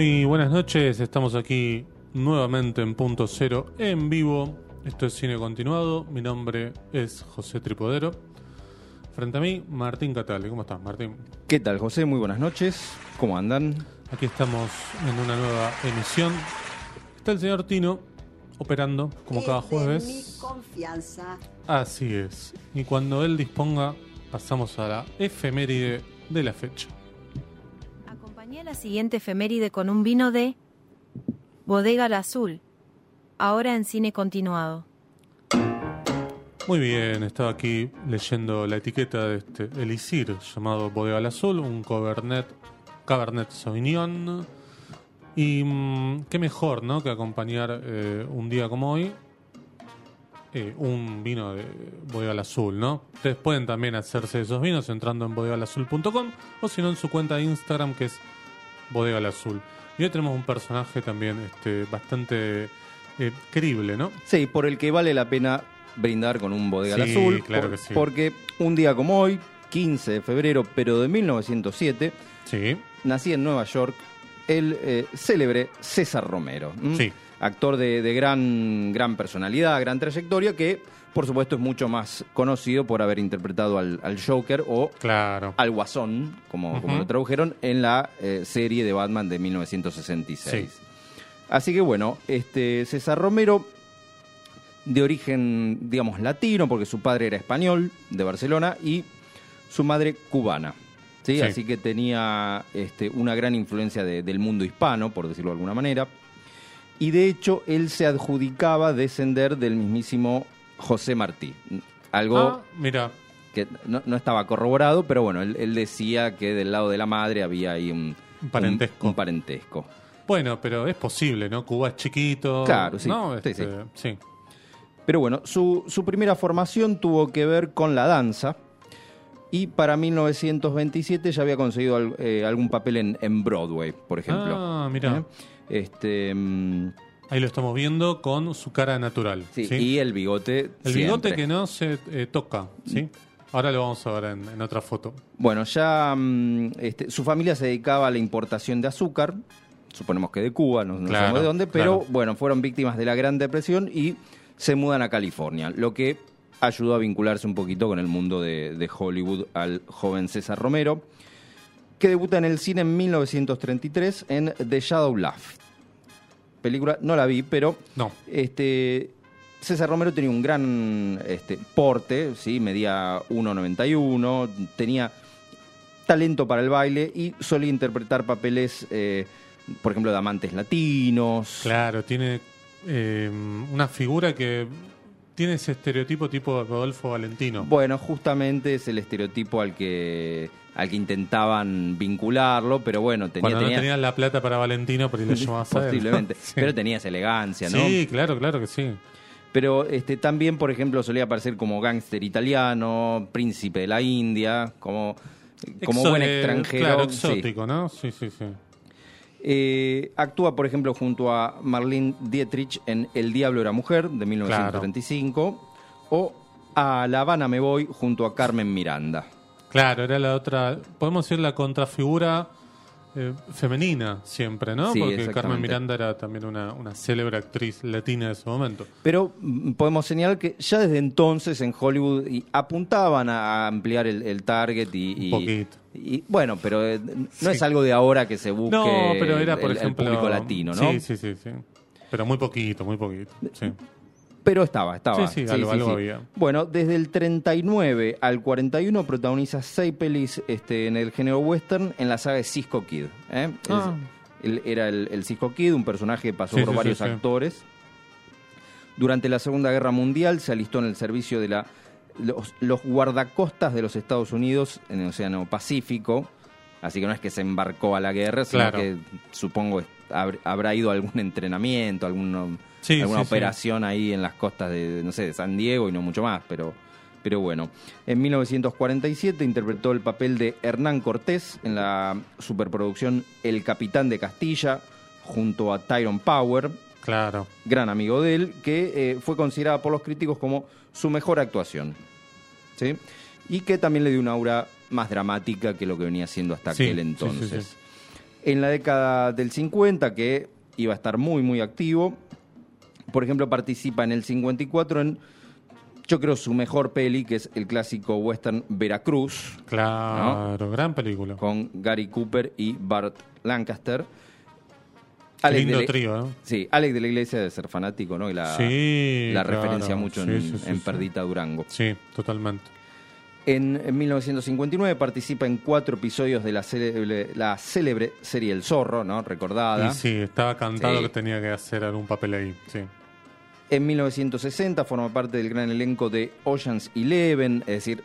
Muy buenas noches, estamos aquí nuevamente en Punto Cero en vivo. Esto es Cine Continuado, mi nombre es José Tripodero. Frente a mí, Martín Catale. ¿Cómo estás, Martín? ¿Qué tal, José? Muy buenas noches. ¿Cómo andan? Aquí estamos en una nueva emisión. Está el señor Tino operando, como cada de jueves. mi confianza. Así es. Y cuando él disponga, pasamos a la efeméride de la fecha. La siguiente efeméride con un vino de Bodega al Azul, ahora en cine continuado. Muy bien, estaba aquí leyendo la etiqueta de este elixir llamado Bodega al Azul, un Cabernet, Cabernet Sauvignon. Y mm, qué mejor, ¿no? Que acompañar eh, un día como hoy eh, un vino de Bodega al Azul, ¿no? Ustedes pueden también hacerse esos vinos entrando en bodegalazul.com o si no en su cuenta de Instagram que es Bodega al Azul. Y hoy tenemos un personaje también este, bastante eh, creíble, ¿no? Sí, por el que vale la pena brindar con un bodega al azul. claro por- que sí. Porque un día como hoy, 15 de febrero, pero de 1907, Sí, nacía en Nueva York el eh, célebre César Romero. ¿m? Sí. Actor de, de gran, gran personalidad, gran trayectoria, que por supuesto es mucho más conocido por haber interpretado al, al Joker o claro. al Guasón, como, lo tradujeron, en la eh, serie de Batman de 1966. Sí. Así que bueno, este César Romero, de origen, digamos, latino, porque su padre era español, de Barcelona, y su madre cubana. ¿Sí? Sí. Así que tenía este, una gran influencia de- del mundo hispano, por decirlo de alguna manera. Y de hecho, él se adjudicaba descender del mismísimo José Martí. Algo Ah, mira, que no, no estaba corroborado, pero bueno, él, él decía que del lado de la madre había ahí un, Un parentesco. un- un parentesco. bueno, pero es posible, ¿no? Cuba es chiquito. Claro, sí. Este, sí. sí. Pero bueno, su, su primera formación tuvo que ver con la danza y para 1927 ya había conseguido al- eh, algún papel en, en Broadway, por ejemplo. Ah, mira. ¿Eh? Este, mm, Ahí lo estamos viendo con su cara natural. sí, ¿sí? y el bigote. El siempre. bigote que no se eh, toca, ¿sí? Ahora lo vamos a ver en, en otra foto. Bueno, ya mm, este, su familia se dedicaba a la importación de azúcar, suponemos que de Cuba, no, no Claro, sabemos de dónde, pero claro. bueno, fueron víctimas de la Gran Depresión y se mudan a California, lo que ayudó a vincularse un poquito con el mundo de, de Hollywood al joven César Romero, que debuta en el cine en 1933 en The Shadow Love. Película, no la vi, pero No. este, César Romero tenía un gran este, porte, ¿sí? medía 1,91, tenía talento para el baile y solía interpretar papeles, eh, por ejemplo, de amantes latinos. Claro, tiene eh, una figura que tiene ese estereotipo tipo Rodolfo Valentino. Bueno, justamente es el estereotipo al que, al que intentaban vincularlo, pero bueno, tenía, Cuando tenía- no tenían la plata para Valentino, ahí lo llamabas a él, posiblemente, Sí. pero tenía esa elegancia, ¿no? Sí, claro, claro que sí. Pero este, también, por ejemplo, solía aparecer como gángster italiano, príncipe de la India, como, como Exo- buen extranjero. Claro, sí. exótico, ¿no? Sí, sí, sí. Eh, actúa, por ejemplo, junto a Marlene Dietrich en El Diablo era Mujer, de 1935, o a La Habana me voy, junto a Carmen Miranda. Claro, era la otra, podemos decir la contrafigura eh, femenina siempre, ¿no? Sí, Porque Carmen. Miranda era también una, una célebre actriz latina de ese momento. Pero mm, podemos señalar que ya desde entonces en Hollywood apuntaban a ampliar el, el target y, Un y- poquito. Y, bueno, pero eh, no Sí. es algo de ahora que se busque No, pero era, por el- público latino, ¿no? Sí, sí, sí, sí. Pero muy poquito, muy poquito. Sí. Pero estaba, estaba. Sí, sí, algo- algo había. Bueno, desde el 39 al 41 protagoniza seis pelis este, en el género western en la saga de Cisco Kid. ¿eh? Es- Ah. él era el, el Cisco Kid, un personaje que pasó por varios actores. Durante la Segunda Guerra Mundial se alistó en el servicio de la, los, los guardacostas de los Estados Unidos en el Océano Pacífico. Así que no es que se embarcó a la guerra, sino Claro. que supongo hab- habrá ido a algún entrenamiento, alguno, Sí, alguna sí, sí. operación ahí en las costas de, no sé, de San Diego y no mucho más, pero, pero bueno. En 1947 interpretó el papel de Hernán Cortés en la superproducción El Capitán de Castilla, junto a Tyrone Power, Claro. gran amigo de él, que eh, fue considerada por los críticos como su mejor actuación. ¿Sí? Y que también le dio una aura más dramática que lo que venía siendo hasta Sí, aquel entonces. sí. En la década del 50, que iba a estar muy, muy activo, por ejemplo, participa en el 54 en, yo creo, su mejor peli, que es el clásico western Veracruz, Claro, gran película. con Gary Cooper y Bart Lancaster. De lindo la- trío, ¿no? Sí, Alex de la Iglesia de ser fanático, ¿no? Y la, Sí, la claro. referencia mucho en, Sí, sí, sí, en sí. Perdita Durango. Sí, totalmente. En, en 1959 participa en cuatro episodios de la célebre, la célebre serie El Zorro, ¿no? Recordada. Y sí, estaba cantado Sí. que tenía que hacer algún papel ahí. Sí. En 1960 forma parte del gran elenco de Ocean's Eleven, es decir,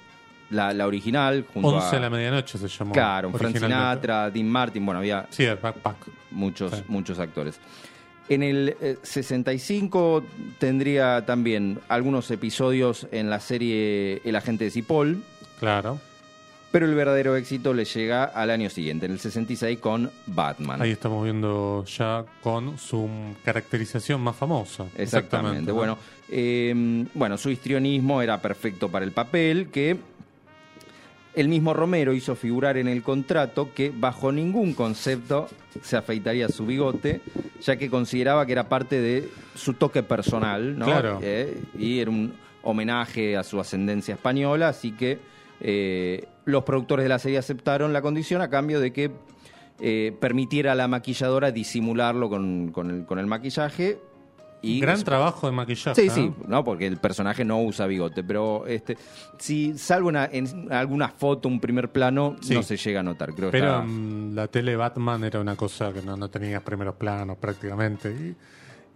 la, la original, junto 11 a... la medianoche se llamó. Claro, Frank. Sinatra, Dean Martin, bueno, había Sí, el backpack. muchos, Sí. muchos actores. En el eh, 65 tendría también algunos episodios en la serie El agente de Cipoll, Claro. pero el verdadero éxito le llega al año siguiente, en el 66 con Batman. Ahí estamos viendo ya con su caracterización más famosa. Exactamente. ¿no? Bueno, eh, bueno, su histrionismo era perfecto para el papel, que el mismo Romero hizo figurar en el contrato que bajo ningún concepto se afeitaría su bigote, ya que consideraba que era parte de su toque personal, ¿no? Claro. Eh, y era un homenaje a su ascendencia española, así que eh, los productores de la serie aceptaron la condición a cambio de que eh, permitiera a la maquilladora disimularlo con, con el, con el maquillaje. Y Gran trabajo de maquillaje. Sí, ¿eh? sí, no, porque el personaje no usa bigote, pero este, si salvo una- en alguna foto, un primer plano, Sí. no se llega a notar. Creo Pero la tele Batman era una cosa que no, no tenías primeros planos prácticamente. Y,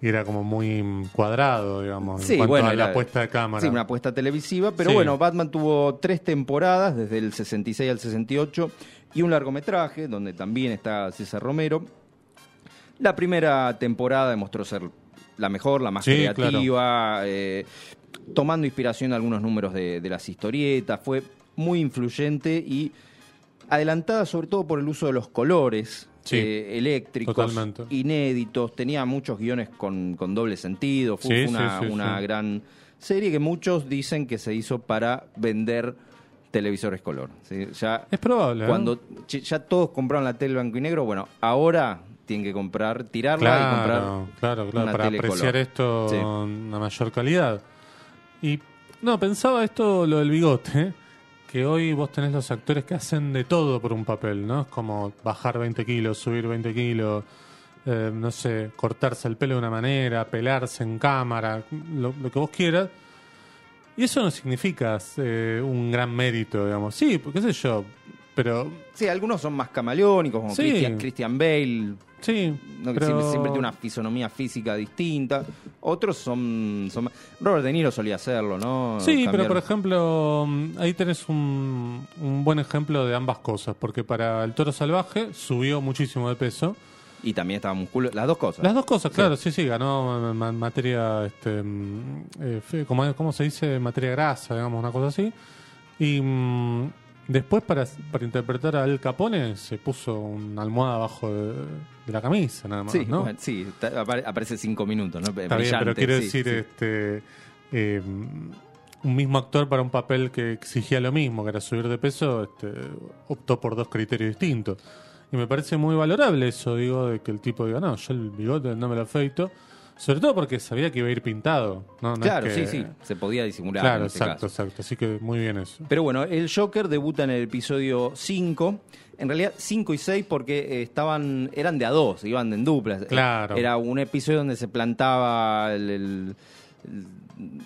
y era como muy cuadrado, digamos, Sí, en cuanto bueno, a la era- puesta de cámara. Sí, una apuesta televisiva, pero Sí. bueno, Batman tuvo tres temporadas, desde el 66 al 68, y un largometraje, donde también está César Romero. La primera temporada demostró ser la mejor, la más Sí, creativa, eh, tomando inspiración de algunos números de, de las historietas, fue muy influyente y adelantada sobre todo por el uso de los colores. Sí, eh, eléctricos, totalmente. inéditos, tenía muchos guiones con, con doble sentido, fue Sí, una, sí, una gran serie que muchos dicen que se hizo para vender televisores color. Ya Es probable. ¿eh? cuando ya todos compraron la tele blanco y negro, bueno, ahora tienen que comprar, tirarla y comprar. Claro, claro, una para apreciar esto Sí. con una mayor calidad. Y no, pensaba esto, lo del bigote, que hoy vos tenés los actores que hacen de todo por un papel, ¿no? Es como bajar 20 kilos, subir 20 kilos, eh, no sé, cortarse el pelo de una manera, pelarse en cámara, lo, lo que vos quieras. Y eso no significa eh, un gran mérito, digamos. Sí, porque qué sé yo, pero Sí, algunos son más camaleónicos, como Sí. Christian, Christian Bale, sí. ¿no? que pero- siempre, siempre tiene una fisonomía física distinta. Otros son, son Robert De Niro solía hacerlo, ¿no? Sí, pero por ejemplo, mm, ahí tenés un, un buen ejemplo de ambas cosas, porque para el toro salvaje subió muchísimo de peso. Y también estaba musculoso. Las dos cosas. Las dos cosas, claro, sí, sí, ganó ma- ma- materia, este, mm, eh, ¿cómo, cómo se dice? Materia grasa, digamos, una cosa así. Y mm, después para, para interpretar a Al Capone se puso una almohada abajo de, de la camisa, nada más, Sí, ¿no? bueno, sí, apare- aparece cinco minutos, ¿no? Está bien, pero quiero sí, decir, sí. este eh, un mismo actor para un papel que exigía lo mismo, que era subir de peso, este, optó por dos criterios distintos. Y me parece muy valorable eso, digo, de que el tipo diga, no, yo el bigote no me lo afeito. Sobre todo porque sabía que iba a ir pintado. No, No es Claro, que- sí, sí, se podía disimular Claro, en este exacto, caso. exacto. Así que muy bien eso. Pero bueno, el Joker debuta en el episodio 5. En realidad 5 y 6 porque eh, estaban eran de a dos, iban en duplas. Claro. Era un episodio donde se plantaba el, el- el-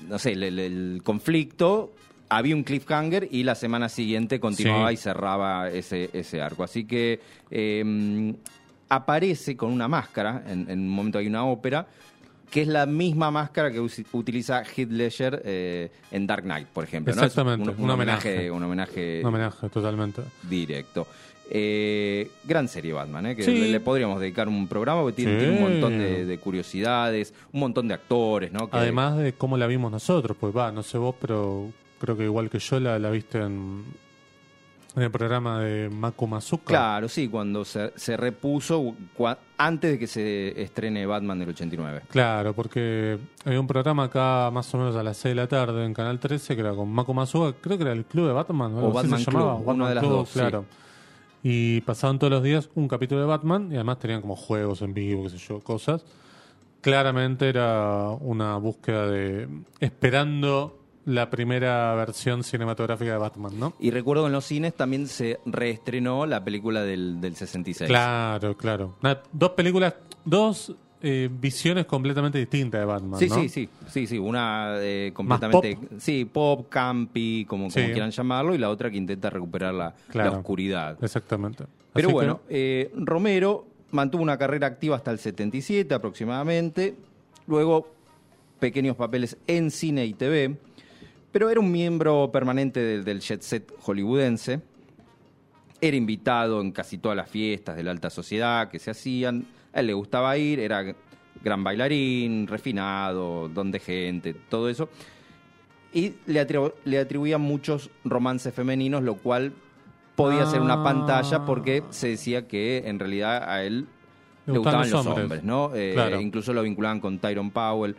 no sé, el, el- el conflicto, había un cliffhanger y la semana siguiente continuaba Sí. y cerraba ese, ese arco. Así que eh, aparece con una máscara, en, en un momento hay una ópera, que es la misma máscara que utiliza Heath Ledger eh, en Dark Knight, por ejemplo. ¿no? Exactamente, un, un homenaje. homenaje, un homenaje Un homenaje, totalmente. directo. Eh, gran serie Batman, ¿eh? que Sí. le, le podríamos dedicar un programa porque tiene, Sí. tiene un montón de, de curiosidades, un montón de actores, ¿no? Que- Además de cómo la vimos nosotros, pues va, no sé vos, pero creo que igual que yo la, la viste en, en el programa de Maku Mazuka. Claro, sí, cuando se, se repuso cua- antes de que se estrene Batman del 89. Claro, porque había un programa acá más o menos a las 6 de la tarde en Canal 13 que era con Mako Mazuka, creo que era el Club de Batman, O así Batman se llamaba, Club, Batman una de las Club, dos, sí. claro. Y pasaban todos los días un capítulo de Batman y además tenían como juegos en vivo, qué sé yo, cosas. Claramente era una búsqueda de esperando la primera versión cinematográfica de Batman, ¿no? Y recuerdo en los cines también se reestrenó la película del, del 66. Claro, claro. Una- dos películas, dos eh, visiones completamente distintas de Batman, Sí, ¿no? sí, sí, sí, sí, una eh, completamente, pop. sí, pop, campi, como, como quieran llamarlo, y la otra que intenta recuperar la, Claro. la oscuridad. Exactamente. Pero Así que- bueno, eh, Romero mantuvo una carrera activa hasta el 77 aproximadamente, luego pequeños papeles en cine y TV, pero era un miembro permanente del, del jet set hollywoodense, era invitado en casi todas las fiestas de la alta sociedad que se hacían, a él le gustaba ir, era gran bailarín, refinado, don de gente, todo eso, y le, atribu- le atribuían muchos romances femeninos, lo cual podía ser una Ah. pantalla porque se decía que en realidad a él Le le gustaban gustaban los hombres. hombres, ¿no? Eh, Claro. Incluso lo vinculaban con Tyrone Powell.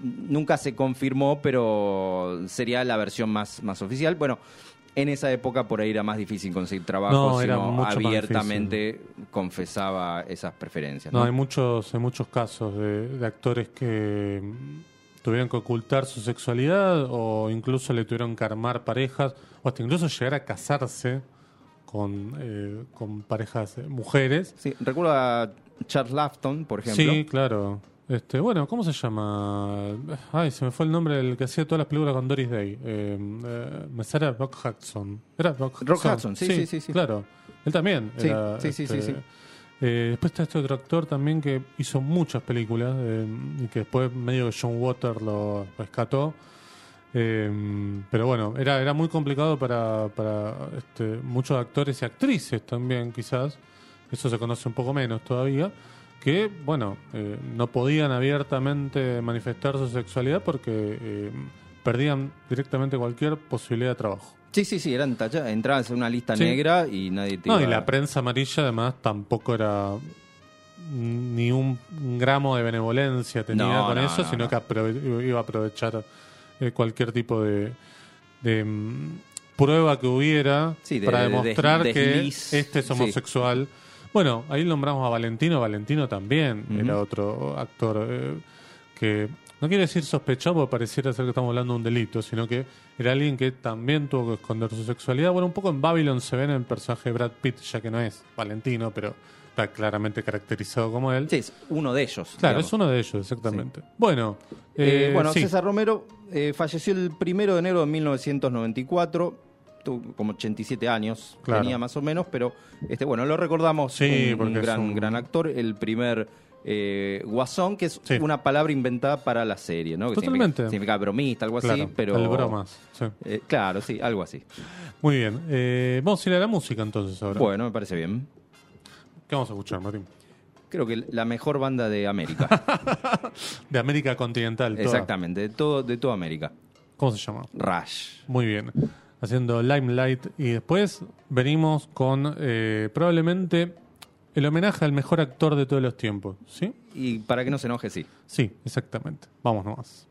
Nunca se confirmó, pero sería la versión más, más oficial. Bueno, en esa época por ahí era más difícil conseguir trabajo, No, era sino mucho más abiertamente confesaba esas preferencias. No, ¿no? hay muchos, hay muchos casos de, de actores que tuvieron que ocultar su sexualidad o incluso le tuvieron que armar parejas o hasta incluso llegar a casarse con, eh, con parejas eh, mujeres. Sí, recuerdo a Charles Lafton, por ejemplo. Sí, claro. Este, bueno, ¿cómo se llama? Ay, se me fue el nombre del que hacía todas las películas con Doris Day. Eh, eh, me sale Rock Hudson. ¿Era Rock Hudson? Rock Hudson, sí, sí, sí, sí. Claro. Él también. Sí, era, sí, sí, sí, este, sí. eh, después está este otro actor también que hizo muchas películas eh, y que después medio que John Water lo rescató. Eh, pero bueno, era, era muy complicado para, para este, muchos actores y actrices también, quizás. Eso se conoce un poco menos todavía. Que, bueno, eh, no podían abiertamente manifestar su sexualidad porque eh, perdían directamente cualquier posibilidad de trabajo. Sí, sí, sí, eran tacha- entrabas en una lista Sí. negra y nadie te No, iba y la prensa amarilla además tampoco era ni un gramo de benevolencia tenía No, con no, eso, no, sino no. que aprove- iba a aprovechar eh, cualquier tipo de, de, mm, prueba que hubiera Sí, de- para de- demostrar de- que este es Sí. Bueno, ahí nombramos a Valentino, Valentino también era otro actor eh, que no quiere decir sospechado porque pareciera ser que estamos hablando de un delito, sino que era alguien que también tuvo que esconder su sexualidad. Bueno, un poco en Babylon se ve en el personaje de Brad Pitt, ya que no es Valentino, pero está claramente caracterizado como él. Sí, es uno de ellos. claro, digamos. es uno de ellos, exactamente. Bueno, Eh, eh, bueno, sí. César Romero eh, falleció el primero de enero de 1994, tuvo como 87 años, Claro. tenía más o menos, pero este, bueno, lo recordamos Sí, un, porque un gran, un- gran actor, el primer eh, guasón, que es Sí. una palabra inventada para la serie, ¿no? Que Totalmente. Significa, significa bromista, algo Claro, así, pero... el bromas. sí. Eh, claro, sí, algo así. Muy bien. Eh, vamos a ir a la música entonces ahora. Bueno, me parece bien. ¿Qué vamos a escuchar, Martín? Creo que la mejor banda de América. De América Continental. toda. Exactamente, de, todo, de toda América. ¿Cómo se llama? Rush. Muy bien. Haciendo Limelight y después venimos con eh, probablemente el homenaje al mejor actor de todos los tiempos. ¿Sí? Y para que no se enoje, sí. Sí, exactamente. Vamos nomás.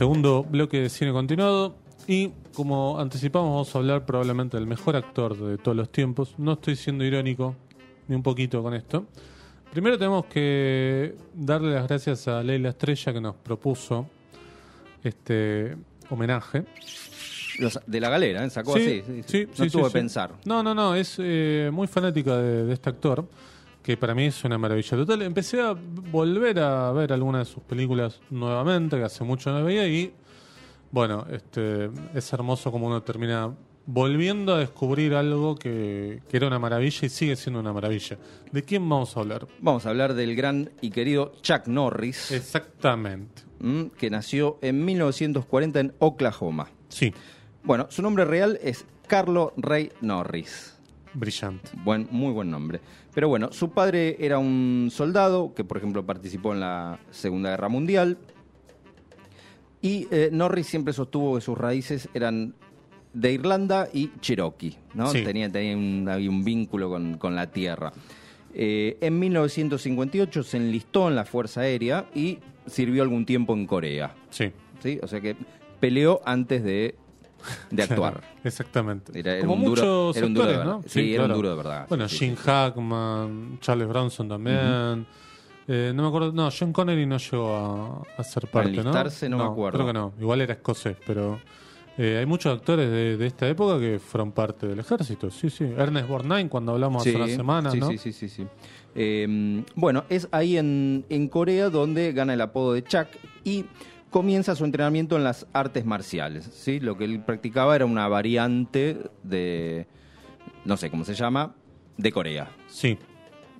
Segundo bloque de cine continuado. Y como anticipamos, vamos a hablar probablemente del mejor actor de todos los tiempos. No estoy siendo irónico ni un poquito con esto. Primero tenemos que darle las gracias a Leila Estrella que nos propuso este homenaje. Los- de la galera, ¿eh? Sacó Sí, así. sí, sí. no sí. pensar. No, no, no, es eh, muy fanática de, de este actor, que para mí es una maravilla total. Empecé a volver a ver algunas de sus películas nuevamente, que hace mucho no veía, y bueno, este es hermoso como uno termina volviendo a descubrir algo que, que era una maravilla y sigue siendo una maravilla. ¿De quién vamos a hablar? Vamos a hablar del gran y querido Chuck Norris, Exactamente. mm, que nació en 1940 en Oklahoma. Sí, Bueno, su nombre real es Carlo Ray Norris. Brillante. Buen, muy buen nombre. Pero bueno, su padre era un soldado que, por ejemplo, participó en la Segunda Guerra Mundial. Y eh, Norris siempre sostuvo que sus raíces eran de Irlanda y Cherokee, ¿no? Sí. Tenía, tenía un, había un vínculo con, con la tierra. Eh, en 1958 se enlistó en la Fuerza Aérea y sirvió algún tiempo en Corea. Sí. ¿sí? O sea que peleó antes de, de actuar. Claro, exactamente. Era- era Como un duro- muchos era un duro de. ¿no? Sí, era un duro de verdad. Bueno, Sí, Gene sí, Hackman, Charles Bronson también. Eh, no me acuerdo, no, John Connery no llegó a, a ser parte, ¿no? no me acuerdo. Creo que no, igual era escocés, pero eh, hay muchos actores de, de esta época que fueron parte del ejército, sí, sí. Ernest Borgnine, cuando hablamos hace unas semanas, sí, ¿no? sí, sí, sí, sí. Eh, bueno, es ahí en, en Corea donde gana el apodo de Chuck y comienza su entrenamiento en las artes marciales. ¿sí? Lo que él practicaba era una variante de, no sé cómo se llama, de Corea. Sí,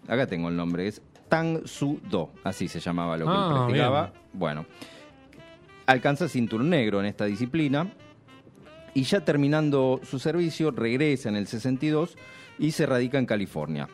Acá tengo el nombre, es Tang Su Do, así se llamaba lo que él Ah, practicaba. bien. Bueno, alcanza cinturón negro en esta disciplina y ya terminando su servicio regresa en el 62 y se radica en California,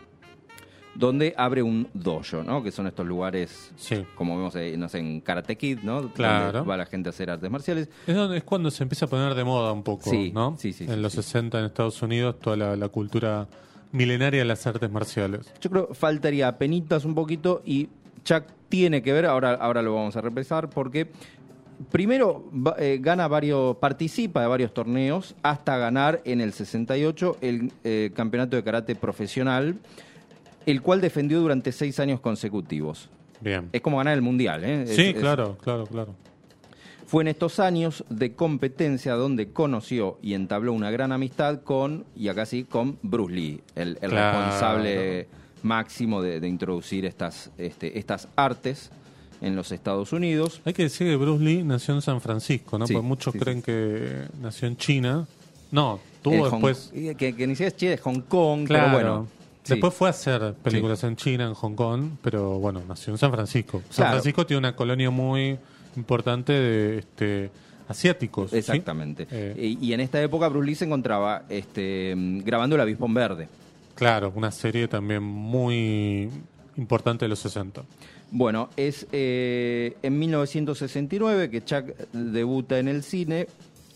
donde abre un dojo, ¿no? Que son estos lugares, sí. como vemos eh, no sé, en Karate Kid, ¿no? Claro. Donde va la gente a hacer artes marciales. Es, donde, es cuando se empieza a poner de moda un poco, Sí, ¿no? sí, sí, En sí, los sí. 60 en Estados Unidos, toda la, la cultura milenaria de las artes marciales. Yo creo que faltaría penitas un poquito y Chuck tiene que ver, ahora, ahora lo vamos a repasar, porque primero eh, gana varios, participa de varios torneos hasta ganar en el 68 el eh, campeonato de karate profesional, el cual defendió durante seis años consecutivos. Bien. Es como ganar el mundial, ¿eh? Es- Sí, es- claro, claro, claro. Fue en estos años de competencia donde conoció y entabló una gran amistad con, y acá sí, con Bruce Lee, el, el Claro. responsable máximo de, de introducir estas, este, estas artes en los Estados Unidos. Hay que decir que Bruce Lee nació en San Francisco, ¿no? Sí, Porque muchos sí, creen sí. que nació en China. No, tuvo Hong- después. que, que ni siquiera es Chile, es Hong Kong, Claro. pero bueno. Sí. Después fue a hacer películas en China, en Hong Kong, pero bueno, nació en San Francisco. San Claro. Francisco tiene una colonia muy importante de este, asiáticos. ¿sí? Exactamente. Eh, Y, y en esta época Bruce Lee se encontraba este, grabando El Avispón Verde. Claro, una serie también muy importante de los 60. Bueno, es eh, en 1969 que Chuck debuta en el cine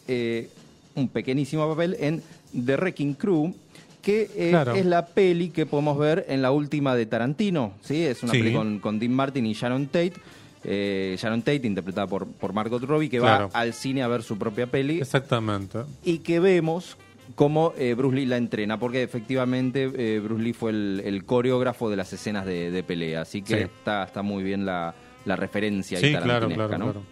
eh, un pequeñísimo papel en The Wrecking Crew, que eh, Claro. es la peli que podemos ver en la última de Tarantino. ¿sí? Es una Sí. peli con, con Dean Martin y Sharon Tate. Eh, Sharon Tate, interpretada por, por Margot Robbie, que Claro. va al cine a ver su propia peli Exactamente. y que vemos cómo eh, Bruce Lee la entrena, porque efectivamente eh, Bruce Lee fue el, el coreógrafo de las escenas de, de pelea, así que Sí. está, está muy bien la, la referencia Sí, claro, ¿no? claro.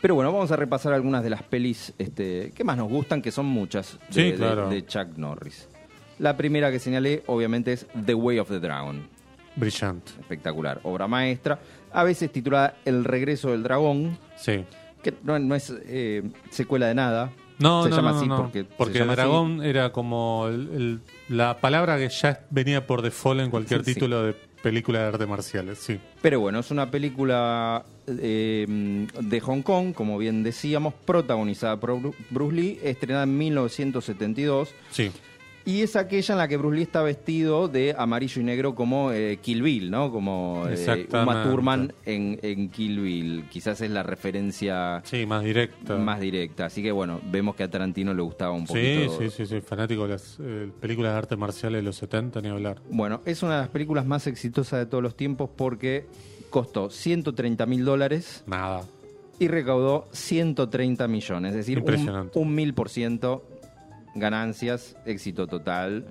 Pero bueno, vamos a repasar algunas de las pelis este, que más nos gustan, que son muchas de, Sí, de- claro. de Chuck Norris. La primera que señalé, obviamente, es The Way of the Dragon. Brillante. Espectacular, obra maestra, a veces titulada El regreso del dragón, Sí. que no, no es eh, secuela de nada. No, se no, llama no, así no, porque, porque así. era como el- el- la palabra que ya venía por default en cualquier Sí. título de película de artes marciales, sí. Pero bueno, es una película eh, de Hong Kong, como bien decíamos, protagonizada por Bru- Bruce Lee, estrenada en 1972. Sí, Y es aquella en la que Bruce Lee está vestido de amarillo y negro como eh, Kill Bill, ¿no? Como eh. Uma Thurman en, en Kill Bill. Quizás es la referencia sí, más directa. más directa. Así que bueno, vemos que a Tarantino le gustaba un sí, poquito. sí, sí, sí, fanático de las eh, películas de artes marciales de los 70, ni hablar. Bueno, es una de las películas más exitosas de todos los tiempos porque costó 130 mil dólares Nada. y recaudó 130 millones, es decir, un mil por ciento ganancias, éxito total.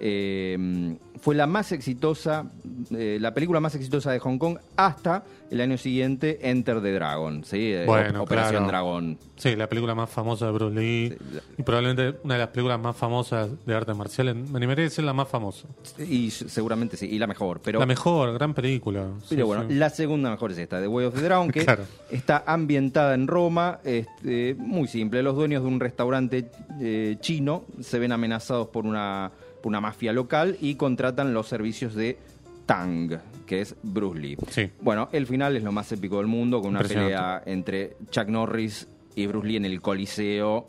Eh, fue la más exitosa, eh, la película más exitosa de Hong Kong hasta el año siguiente, Enter the Dragon, ¿sí? Eh, Bueno, Operación claro. Dragón. Sí, la película más famosa de Bruce Lee Sí, la- y probablemente una de las películas más famosas de artes marciales. Me animaría a decir la más famosa. Y seguramente sí, y la mejor. Pero, la mejor, gran película. Sí, pero bueno, sí. la segunda mejor es esta, The Way of the Dragon, que Claro. está ambientada en Roma. Este, muy simple, los dueños de un restaurante eh, chino se ven amenazados por una, una mafia local y contratan los servicios de Tang, que es Bruce Lee. Sí. Bueno, el final es lo más épico del mundo, con una pelea entre Chuck Norris y Bruce Lee en el Coliseo.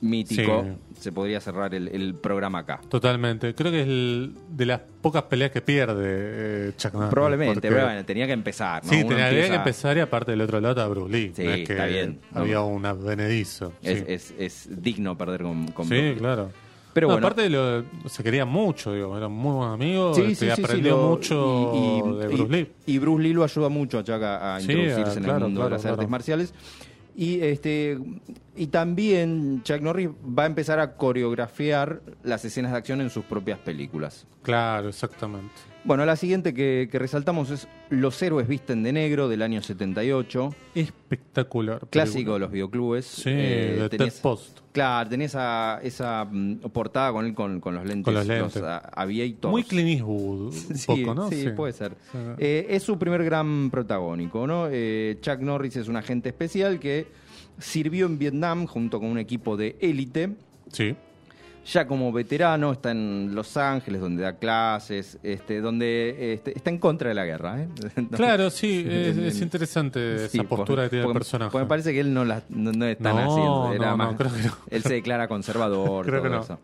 mítico. Sí. Se podría cerrar el, el programa acá. Totalmente. Creo que es el- de las pocas peleas que pierde eh, Chuck Norris. Probablemente, porque- pero bueno, tenía que empezar. ¿no? Sí, Uno tenía empieza- que empezar y aparte del otro lado está Bruce Lee. Sí, no es que está bien. Había un advenedizo. Es, sí. es- es digno perder con, con Sí, Bruce Lee. claro. Pero No, bueno. aparte lo- se querían mucho, digo, eran muy buenos amigos, Sí, este, sí, sí, aprendió lo- mucho y- y- de Bruce Lee. Y, y Bruce Lee lo ayuda mucho a Chuck a, introducirse ah, en claro, el mundo claro, de las claro. artes marciales. Y este y también Chuck Norris va a empezar a coreografiar las escenas de acción en sus propias películas. Claro, exactamente. Bueno, la siguiente que, que resaltamos es Los héroes visten de negro del año 78, Espectacular. clásico película. de los videoclubes. Sí, Eh, de tenés- Ted Post. Claro, tenés esa, esa mm, portada con él con, con los lentes, Con los lentes. ah, aviators. Muy Clint Eastwood, un Sí, poco, ¿no? sí, puede ser. Sí. Eh, es su primer gran protagónico, ¿no? Eh, Chuck Norris es un agente especial que sirvió en Vietnam junto con un equipo de élite. Sí. Ya como veterano está en Los Ángeles, donde da clases, este, donde este, está en contra de la guerra. ¿eh? No. Claro, sí, es, interesante Sí, esa postura por- que tiene el personaje. porque me parece que él no, la- no, no es tan No, así. Era no, no, más- creo que no. Él se declara conservador, Creo todo que no. eso.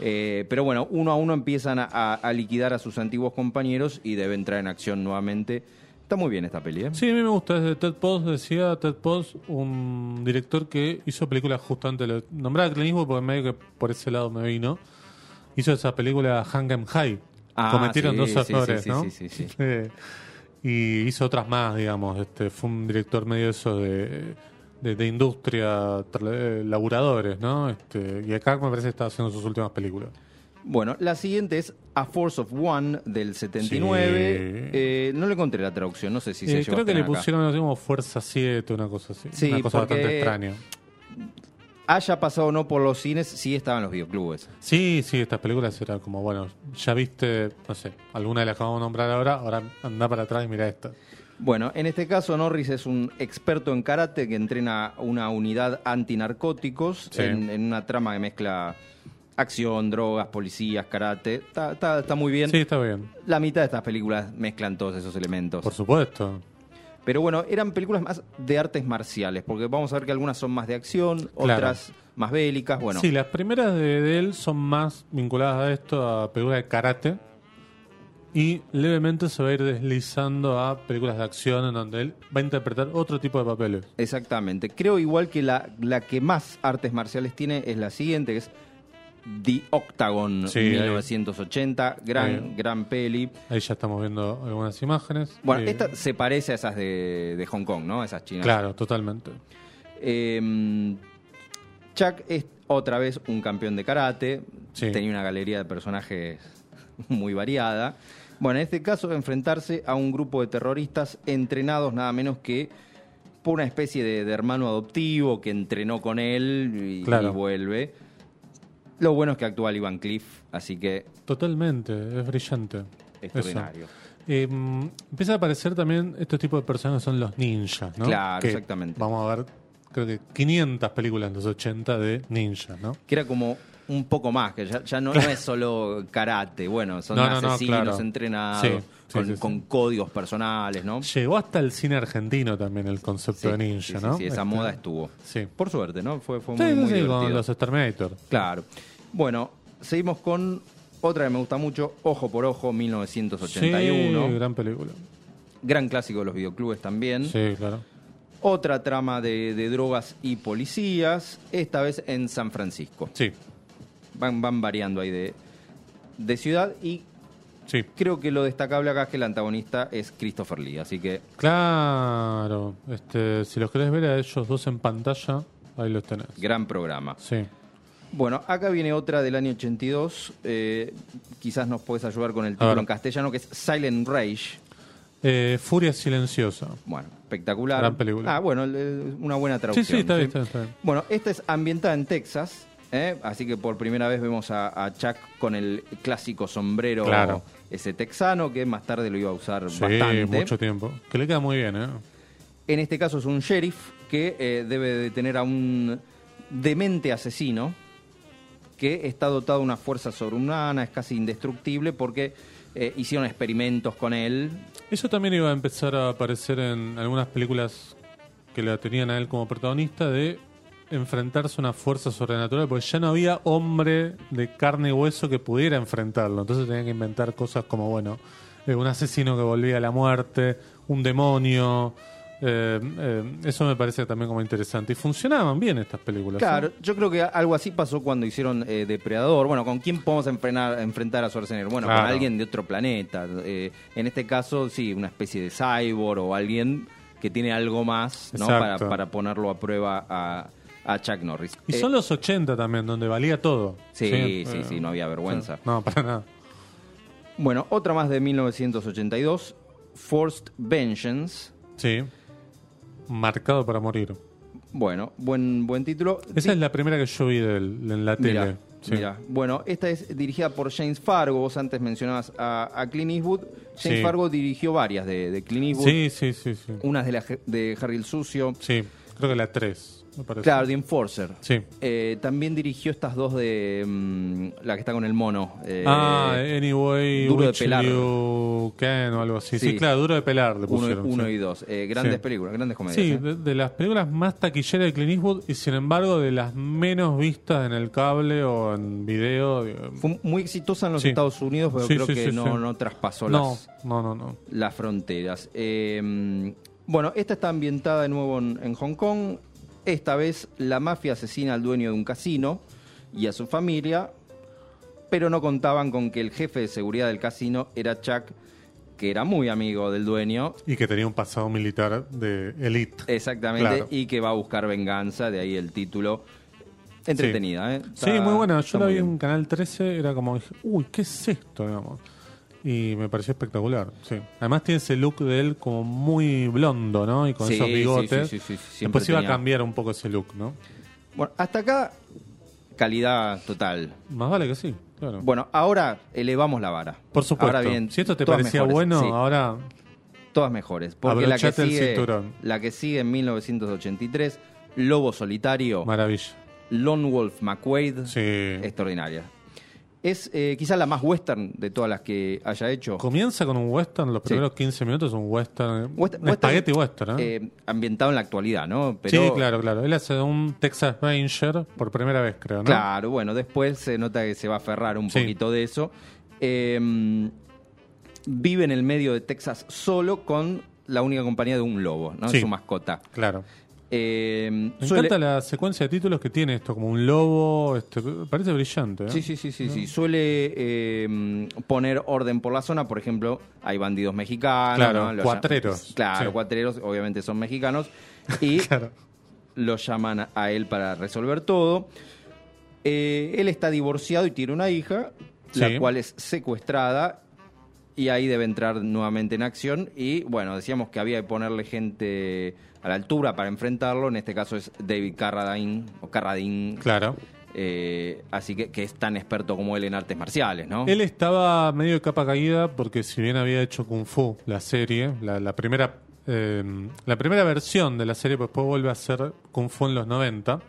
Eh, pero bueno, uno a uno empiezan a, a- a liquidar a sus antiguos compañeros y debe entrar en acción nuevamente. Está muy bien esta peli, ¿eh? Sí, a mí me gusta. Es de Ted Post, decía Ted Post, un director que hizo películas justamente. Lo, nombraba Clint Eastwood porque medio que por ese lado me vino. Hizo esa película Hang'em High. Ah, Cometieron sí, dos sí, errores, sí, ¿no? sí, sí, sí. Eh, y hizo otras más, digamos. Este Fue un director medio eso de, de, de industria, eh, laburadores, ¿no? Este, y acá me parece que está haciendo sus últimas películas. Bueno, la siguiente es A Force of One del 79. Sí. Eh, no le encontré la traducción, no sé si se Eh, a creo que le acá. pusieron así como Fuerza 7, una cosa así. Sí, una cosa bastante extraña. Haya pasado o no por los cines, sí estaba en los videoclubes. Sí, sí, estas películas eran como, bueno, ya viste, no sé, alguna de las que vamos a nombrar ahora, ahora anda para atrás y mira esta. Bueno, en este caso Norris es un experto en karate que entrena una unidad antinarcóticos Sí. en, en una trama que mezcla acción, drogas, policías, karate. Está, está- está muy bien. Sí, está bien, La mitad de estas películas mezclan todos esos elementos. por supuesto. Pero bueno, eran películas más de artes marciales, porque vamos a ver que algunas son más de acción, Claro. otras más bélicas. Bueno, Sí, las primeras de, de él son más vinculadas a esto, a películas de karate. Y levemente se va a ir deslizando a películas de acción en donde él va a interpretar otro tipo de papeles. exactamente. Creo igual que la, la que más artes marciales tiene es la siguiente, que es The Octagon Sí, ahí. 1980, gran, Ahí. gran peli. Ahí ya estamos viendo algunas imágenes. Bueno, Eh, esta se parece a esas de, de Hong Kong, ¿no? Esas chinas. Claro, totalmente. Eh, Chuck es otra vez un campeón de karate. Sí. Tenía una galería de personajes muy variada. Bueno, en este caso, enfrentarse a un grupo de terroristas entrenados nada menos que por una especie de, de hermano adoptivo que entrenó con él y, Claro. y vuelve. Lo bueno es que actúa Lee Van Cliff, así que Totalmente, es brillante. extraordinario. Eh, empieza a aparecer también estos tipos de personas son los ninjas, ¿no? Claro, Que exactamente. Vamos a ver, creo que 500 películas en los 80 de ninjas, ¿no? Que era como un poco más, que ya, ya no, no es solo karate, bueno, son No, no, no, asesinos claro. entrenados, Sí, sí, con, sí, sí. con códigos personales, ¿no? Llegó hasta el cine argentino también el concepto de ninja, ¿no? sí, esa Este, moda estuvo. Sí. Por suerte, ¿no? Fue, fue muy, muy divertido. con los Exterminator. Claro. Bueno, seguimos con otra que me gusta mucho, Ojo por Ojo, 1981. Sí, gran película. Gran clásico de los videoclubes también. Sí, claro. Otra trama de, de drogas y policías, esta vez en San Francisco. Sí, Van, van variando ahí de, de ciudad y sí. creo que lo destacable acá es que el antagonista es Christopher Lee, así que Claro. Este, si los querés ver a ellos dos en pantalla, ahí los tenés. gran programa. Sí. Bueno, acá viene otra del año 82, eh, quizás nos puedes ayudar con el título en castellano, que es Silent Rage. Eh, Furia Silenciosa. Bueno, espectacular. Gran película. Ah, bueno, una buena Sí, traducción. sí, está bien, está bien, está bien. Bueno, esta es ambientada en Texas, ¿eh? así que por primera vez vemos a, a Chuck con el clásico sombrero Claro. ese texano, que más tarde lo iba a usar Sí, bastante. mucho tiempo. Que le queda muy bien, ¿eh? En este caso es un sheriff que eh, debe detener a un demente asesino que está dotado de una fuerza sobrehumana, es casi indestructible porque eh, hicieron experimentos con él. Eso también iba a empezar a aparecer en algunas películas que la tenían a él como protagonista de enfrentarse a una fuerza sobrenatural, porque ya no había hombre de carne y hueso que pudiera enfrentarlo. Entonces tenían que inventar cosas como, bueno, eh, un asesino que volvía a la muerte, un demonio. eh, eh, eso me parece también como interesante. Y funcionaban bien estas películas. Claro, yo creo que algo así pasó cuando hicieron eh, Depredador. Bueno, ¿con quién podemos enfrenar- enfrentar a Schwarzenegger? Bueno, con alguien de otro planeta. En este caso, sí, una especie de cyborg o alguien que tiene algo más ¿no? para, para ponerlo a prueba a, a Chuck Norris. Y Eh, son los 80 también, donde valía todo. Sí, sí, eh, sí, no había vergüenza. No, para nada. Bueno, otra más de 1982, Forced Vengeance. Sí. Marcado para morir. Bueno, buen, buen título. Esa es la primera que yo vi del- en la tele. Mira, Sí. mira. Bueno, esta es dirigida por James Fargo. Vos antes mencionabas a, a Clint Eastwood. James Sí. Fargo dirigió varias de, de Clint Eastwood. Sí, sí, sí, sí. Unas de, la, de Harry el Sucio. Sí, creo que la 3, me parece. Claro, The Enforcer. Sí. Eh, también dirigió estas dos de mm, la que está con el mono. eh, ah, Anyway, Duro de Which Pelar. You Can o algo así. Sí, Sí. claro, Duro de Pelar le uno, pusieron. uno sí. y dos. Eh, grandes Sí. películas, grandes comedias. Sí, ¿eh? de, de las películas más taquilleras de Clint Eastwood y sin embargo de las menos vistas en el cable o en video. digo, Fue muy exitosa en los Sí. Estados Unidos, pero Sí, creo sí, que sí, no, sí. no traspasó no, las, no, no, no. las fronteras. Eh, bueno, esta está ambientada de nuevo en, en Hong Kong. Esta vez la mafia asesina al dueño de un casino y a su familia, pero no contaban con que el jefe de seguridad del casino era Chuck, que era muy amigo del dueño, Y que tenía un pasado militar de elite. exactamente, Claro. y que va a buscar venganza, de ahí el título. Entretenida, ¿eh? Sí, muy buena. Yo la vi bien. en Canal 13, era como, dije, uy, ¿qué es esto? Digamos. Y me pareció espectacular, sí. Además tiene ese look de él como muy blondo, ¿no? Y con Sí, esos bigotes. sí, sí, sí, sí, siempre Después iba a cambiar un poco ese look, ¿no? Bueno, hasta acá, calidad total. Más vale que sí, claro. Bueno, ahora elevamos la vara. Por supuesto. Ahora bien, si esto te parecía mejores, bueno, sí, ahora todas mejores. Porque la que, Abrochate el sigue, cinturón. la que sigue en 1983, Lobo Solitario, maravilla. Lone Wolf McQuaid, Sí. extraordinaria. Es eh, quizás la más western de todas las que haya hecho. Comienza con un western, los primeros 15 minutos un western. Western- un espagueti western, ¿eh? eh, ambientado en la actualidad, ¿no? Pero, Sí, claro, claro. Él hace un Texas Ranger por primera vez, creo, ¿no? Claro, bueno, después se nota que se va a aferrar un Sí. poquito de eso. Eh, vive en el medio de Texas solo con la única compañía de un lobo, ¿no? Sí. Su mascota. Claro. Eh, Me suele- encanta la secuencia de títulos que tiene esto, como un lobo, este, parece brillante. ¿eh? Sí, sí, sí, sí, sí. Suele eh, poner orden por la zona, por ejemplo, hay bandidos mexicanos. Claro, cuatreros. Claro, Sí. cuatreros, obviamente son mexicanos. Y Claro. lo llaman a él para resolver todo. Eh, él está divorciado y tiene una hija, la cual es secuestrada. Y ahí debe entrar nuevamente en acción. Y bueno, decíamos que había que ponerle gente a la altura para enfrentarlo. En este caso es David Carradine, o Carradine, Claro. eh, así que, que es tan experto como él en artes marciales, ¿no? Él estaba medio de capa caída porque si bien había hecho Kung Fu, la serie, la, la primera eh, la primera versión de la serie, pues después vuelve a ser Kung Fu en los 90,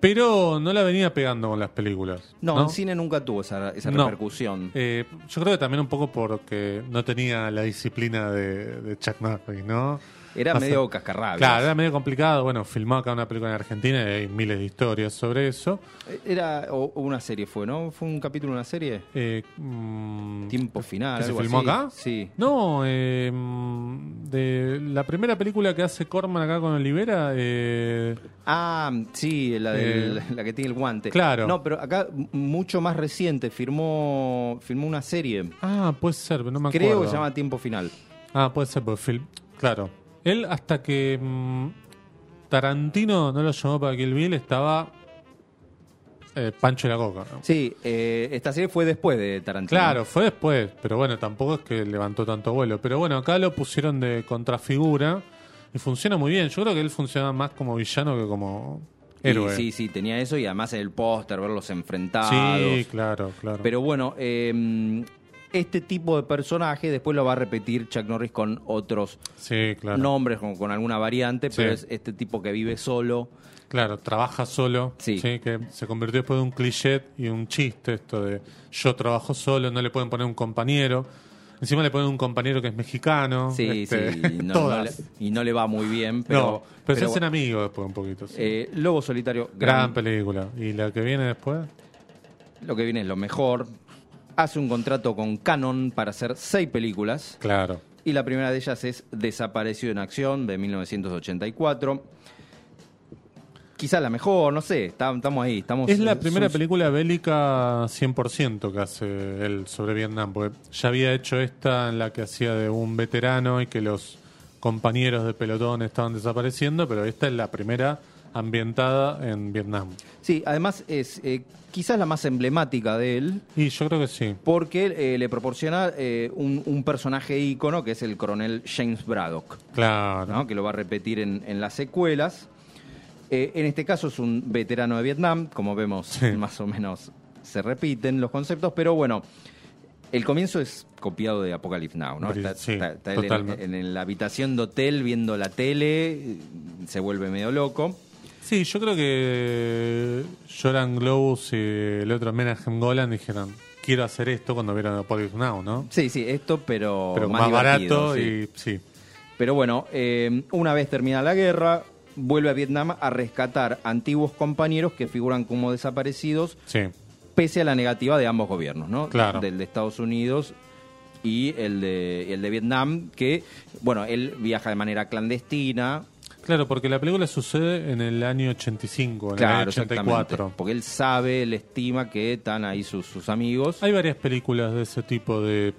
pero no la venía pegando con las películas. no, No, en cine nunca tuvo esa, esa No. repercusión. Eh, yo creo que también un poco porque no tenía la disciplina de, de Chuck Norris, ¿no? Era medio cascarrabias. Claro, era medio complicado. Bueno, filmó acá una película en Argentina y hay miles de historias sobre eso. Era o, una serie fue, ¿no? ¿Fue un capítulo de una serie? Eh, mm, Tiempo final. ¿Que se filmó así. acá? Sí. No, eh, mm, de la primera película que hace Corman acá con Olivera, eh, Ah, sí, la, del- Eh, la que tiene el guante. claro. No, pero acá mucho más reciente, firmó, firmó una serie. ah, puede ser, pero no me acuerdo. Creo que se llama Tiempo Final. Ah, puede ser, porque film, claro. Él hasta que mm, Tarantino no lo llamó para Kill Bill estaba eh, Pancho de la Coca. ¿no? Sí, eh, esta serie fue después de Tarantino. Claro, fue después, pero bueno, tampoco es que levantó tanto vuelo. Pero bueno, acá lo pusieron de contrafigura y funciona muy bien. Yo creo que él funciona más como villano que como Y héroe. sí, sí, tenía eso y además en el póster, verlos enfrentados. Sí, claro, claro. Pero bueno, eh, este tipo de personaje después lo va a repetir Chuck Norris con otros sí, claro. nombres, con, con alguna variante, pero es este tipo que vive solo. Claro, trabaja solo. Sí. que se convirtió después de un cliché y un chiste esto de yo trabajo solo, no le pueden poner un compañero. Encima le ponen un compañero que es mexicano. Sí, este, sí, y no, le, y no le va muy bien, pero... no, pero, se hacen amigos después un poquito. sí. eh, Lobo Solitario, Gran gran, película. ¿Y la que viene después? lo que viene es lo mejor. Hace un contrato con Canon para hacer seis películas. Claro. Y la primera de ellas es Desaparecido en Acción, de 1984. Quizá la mejor, no sé, estamos ahí. Estamos, Es la primera sus- película bélica 100% que hace él sobre Vietnam, porque ya había hecho esta en la que hacía de un veterano y que los compañeros de pelotón estaban desapareciendo, pero esta es la primera ambientada en Vietnam. Sí, además es eh, quizás la más emblemática de él, Y yo creo que sí. porque eh, le proporciona eh, un, un personaje ícono que es el coronel James Braddock. Claro. ¿no? que lo va a repetir en, en las secuelas. Eh, en este caso es un veterano de Vietnam, como vemos Sí. más o menos se repiten los conceptos, pero bueno, el comienzo es copiado de Apocalypse Now, ¿no? Sí, Está, sí, está- está él en la habitación de hotel viendo la tele, eh, se vuelve medio loco. Sí, yo creo que Joran Globus y el otro Menahem Golan dijeron, quiero hacer esto cuando vieron Apocalypse Now, ¿no? Sí, sí, esto, pero, Pero más, barato sí. y sí. Pero bueno, eh, una vez terminada la guerra, vuelve a Vietnam a rescatar antiguos compañeros que figuran como desaparecidos Sí. pese a la negativa de ambos gobiernos, ¿no? Claro. Del de Estados Unidos y el de, el de Vietnam, que, bueno, él viaja de manera clandestina. Claro, porque la película sucede en el año 85, en el año Claro, 84. exactamente. Porque él sabe, él estima que están ahí sus, sus amigos. Hay varias películas de ese tipo de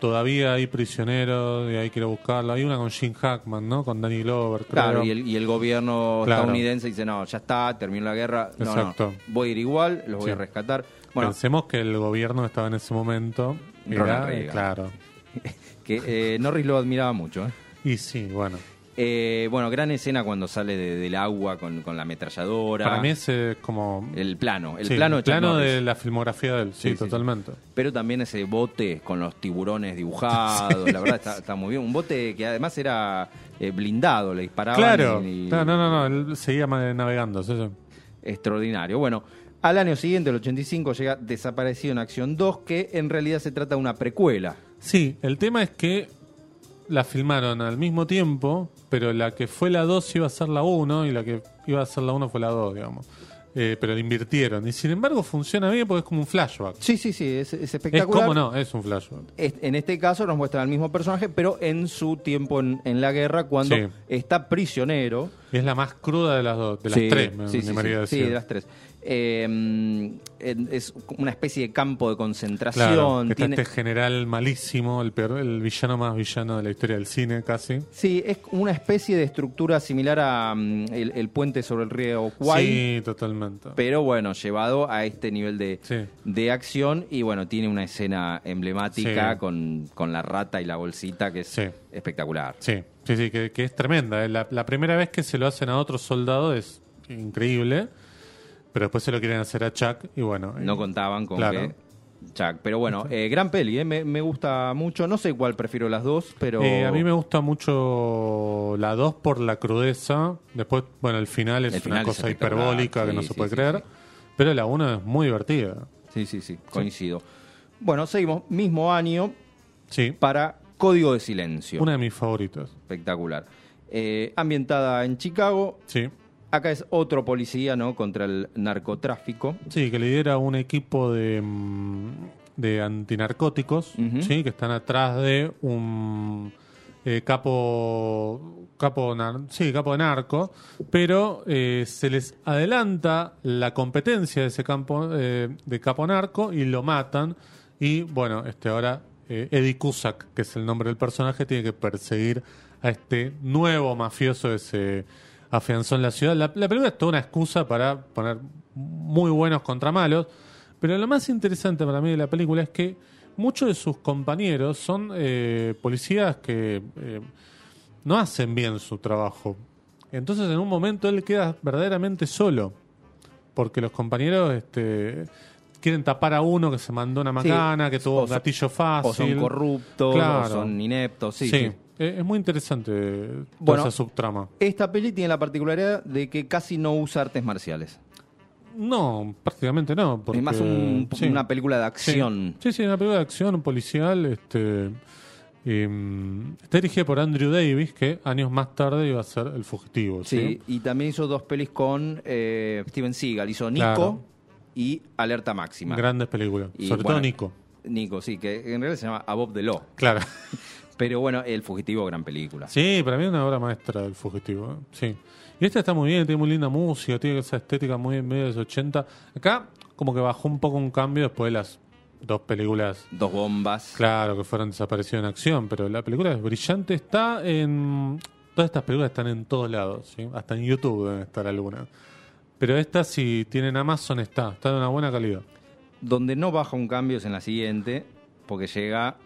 todavía hay prisioneros y hay que ir a buscarlo. Hay una con Jim Hackman, ¿no? Con Danny Glover, creo. Claro, y el, y el gobierno Claro. estadounidense dice, no, ya está, terminó la guerra, no, Exacto. no, voy a ir igual, los voy a rescatar. Bueno, Pensemos que el gobierno estaba en ese momento. Era, Reagan. claro. que eh, Norris lo admiraba mucho, ¿eh? Y sí, bueno. Eh, bueno, gran escena cuando sale de- del agua con, con la ametralladora. Para mí es como... El plano, el sí, plano, el plano de la filmografía de él. Sí, Sí, sí, sí. totalmente. Pero también ese bote con los tiburones dibujados, la verdad está, está muy bien. Un bote que además era eh, blindado, le disparaban. Claro. y- y- No, no, no, él seguía navegando. Extraordinario. Bueno, al año siguiente, el 85, llega Desaparecido en Acción 2, que en realidad se trata de una precuela. Sí, el tema es que la filmaron al mismo tiempo, pero la que fue la 2 iba a ser la 1 y la que iba a ser la 1 fue la 2, digamos. Eh, pero la invirtieron. Y sin embargo funciona bien porque es como un flashback. Sí, sí, sí, es, es Es espectacular. como no, es un flashback. Es- En este caso nos muestran al mismo personaje, pero en su tiempo en, en la guerra, cuando Sí. está prisionero. Es la más cruda de las dos, de las Sí, tres, me sí, sí, animaría sí, sí, decir. de las tres. Eh, es una especie de campo de concentración. Claro, está tiene- este general malísimo, el peor, el villano más villano de la historia del cine, casi. Sí, es una especie de estructura similar a mm, el, el puente sobre el río Kwai, Sí, totalmente. pero bueno, llevado a este nivel de, Sí. de acción y bueno, tiene una escena emblemática Sí. con, con la rata y la bolsita que es Sí. espectacular. Sí, sí, sí, que, que es tremenda. eh. La, la primera vez que se lo hacen a otro soldado es increíble, pero después se lo quieren hacer a Chuck y bueno. No eh, contaban con Claro. que... Chuck. Pero bueno, eh, gran peli, eh, me, me gusta mucho. No sé cuál prefiero las dos, pero... eh, a mí me gusta mucho la 2 por la crudeza. Después, bueno, el final es El final una cosa hiperbólica que sí, no se puede sí, creer. Pero la 1 es muy divertida. Sí, sí, sí, coincido. Bueno, seguimos. Mismo año Sí, para Código de Silencio. una de mis favoritas. Espectacular. Ambientada en Chicago. Sí. Acá es otro policía, ¿no? Contra el narcotráfico. Sí, que lidera un equipo de, mm, de antinarcóticos. ¿sí? que están atrás de un eh, capo, capo, sí, capo de narco, pero eh, se les adelanta la competencia de ese campo eh, de capo narco y lo matan. Y bueno, este ahora eh, Eddie Cusack, que es el nombre del personaje, tiene que perseguir a este nuevo mafioso que se afianzó en la ciudad. La, la película es toda una excusa para poner muy buenos contra malos, pero lo más interesante para mí de la película es que muchos de sus compañeros son eh, policías que eh, no hacen bien su trabajo. Entonces en un momento él queda verdaderamente solo, porque los compañeros este, quieren tapar a uno que se mandó una macana, que tuvo o un gatillo fácil. O son corruptos, Claro. o son ineptos. Sí, Sí, sí. Eh, es muy interesante toda Bueno. esa subtrama. Esta peli tiene la particularidad de que casi no usa artes marciales. No, prácticamente no. Porque, es más un- sí. una película de acción. Sí, sí, una película de acción, un policial. Este, em, está dirigida por Andrew Davis, que años más tarde iba a ser El Fugitivo. Sí, Sí, y también hizo dos pelis con eh, Steven Seagal. Hizo Nico Claro. y Alerta Máxima. Grandes películas. Y, Sobre bueno, todo Nico. Nico, sí, que en realidad se llama Above the Law. Claro. Pero bueno, El Fugitivo, gran película. Sí, para mí es una obra maestra El Fugitivo. ¿eh? Sí. Y esta está muy bien, tiene muy linda música, tiene esa estética muy medio de los 80. Acá, como que bajó un poco un cambio después de las dos películas Dos bombas. Claro, que fueron desaparecidas en acción, pero la película es brillante. Está en. Todas estas películas están en todos lados, ¿sí? hasta en YouTube deben estar algunas. Pero esta, si tienen Amazon, está. Está de una buena calidad. Donde no baja un cambio es en la siguiente, porque llega.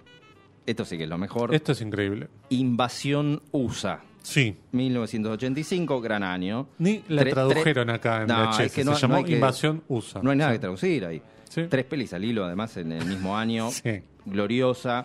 Esto sí que es lo mejor. Esto es increíble. Invasión USA. Sí. 1985, gran año. Ni la Tre- tradujeron acá en No, VHS. es que no- Se llamó no hay que- Invasión USA. No hay nada Sí. que traducir ahí. Sí. Tres pelis al hilo, además, en el mismo año. Sí. Gloriosa.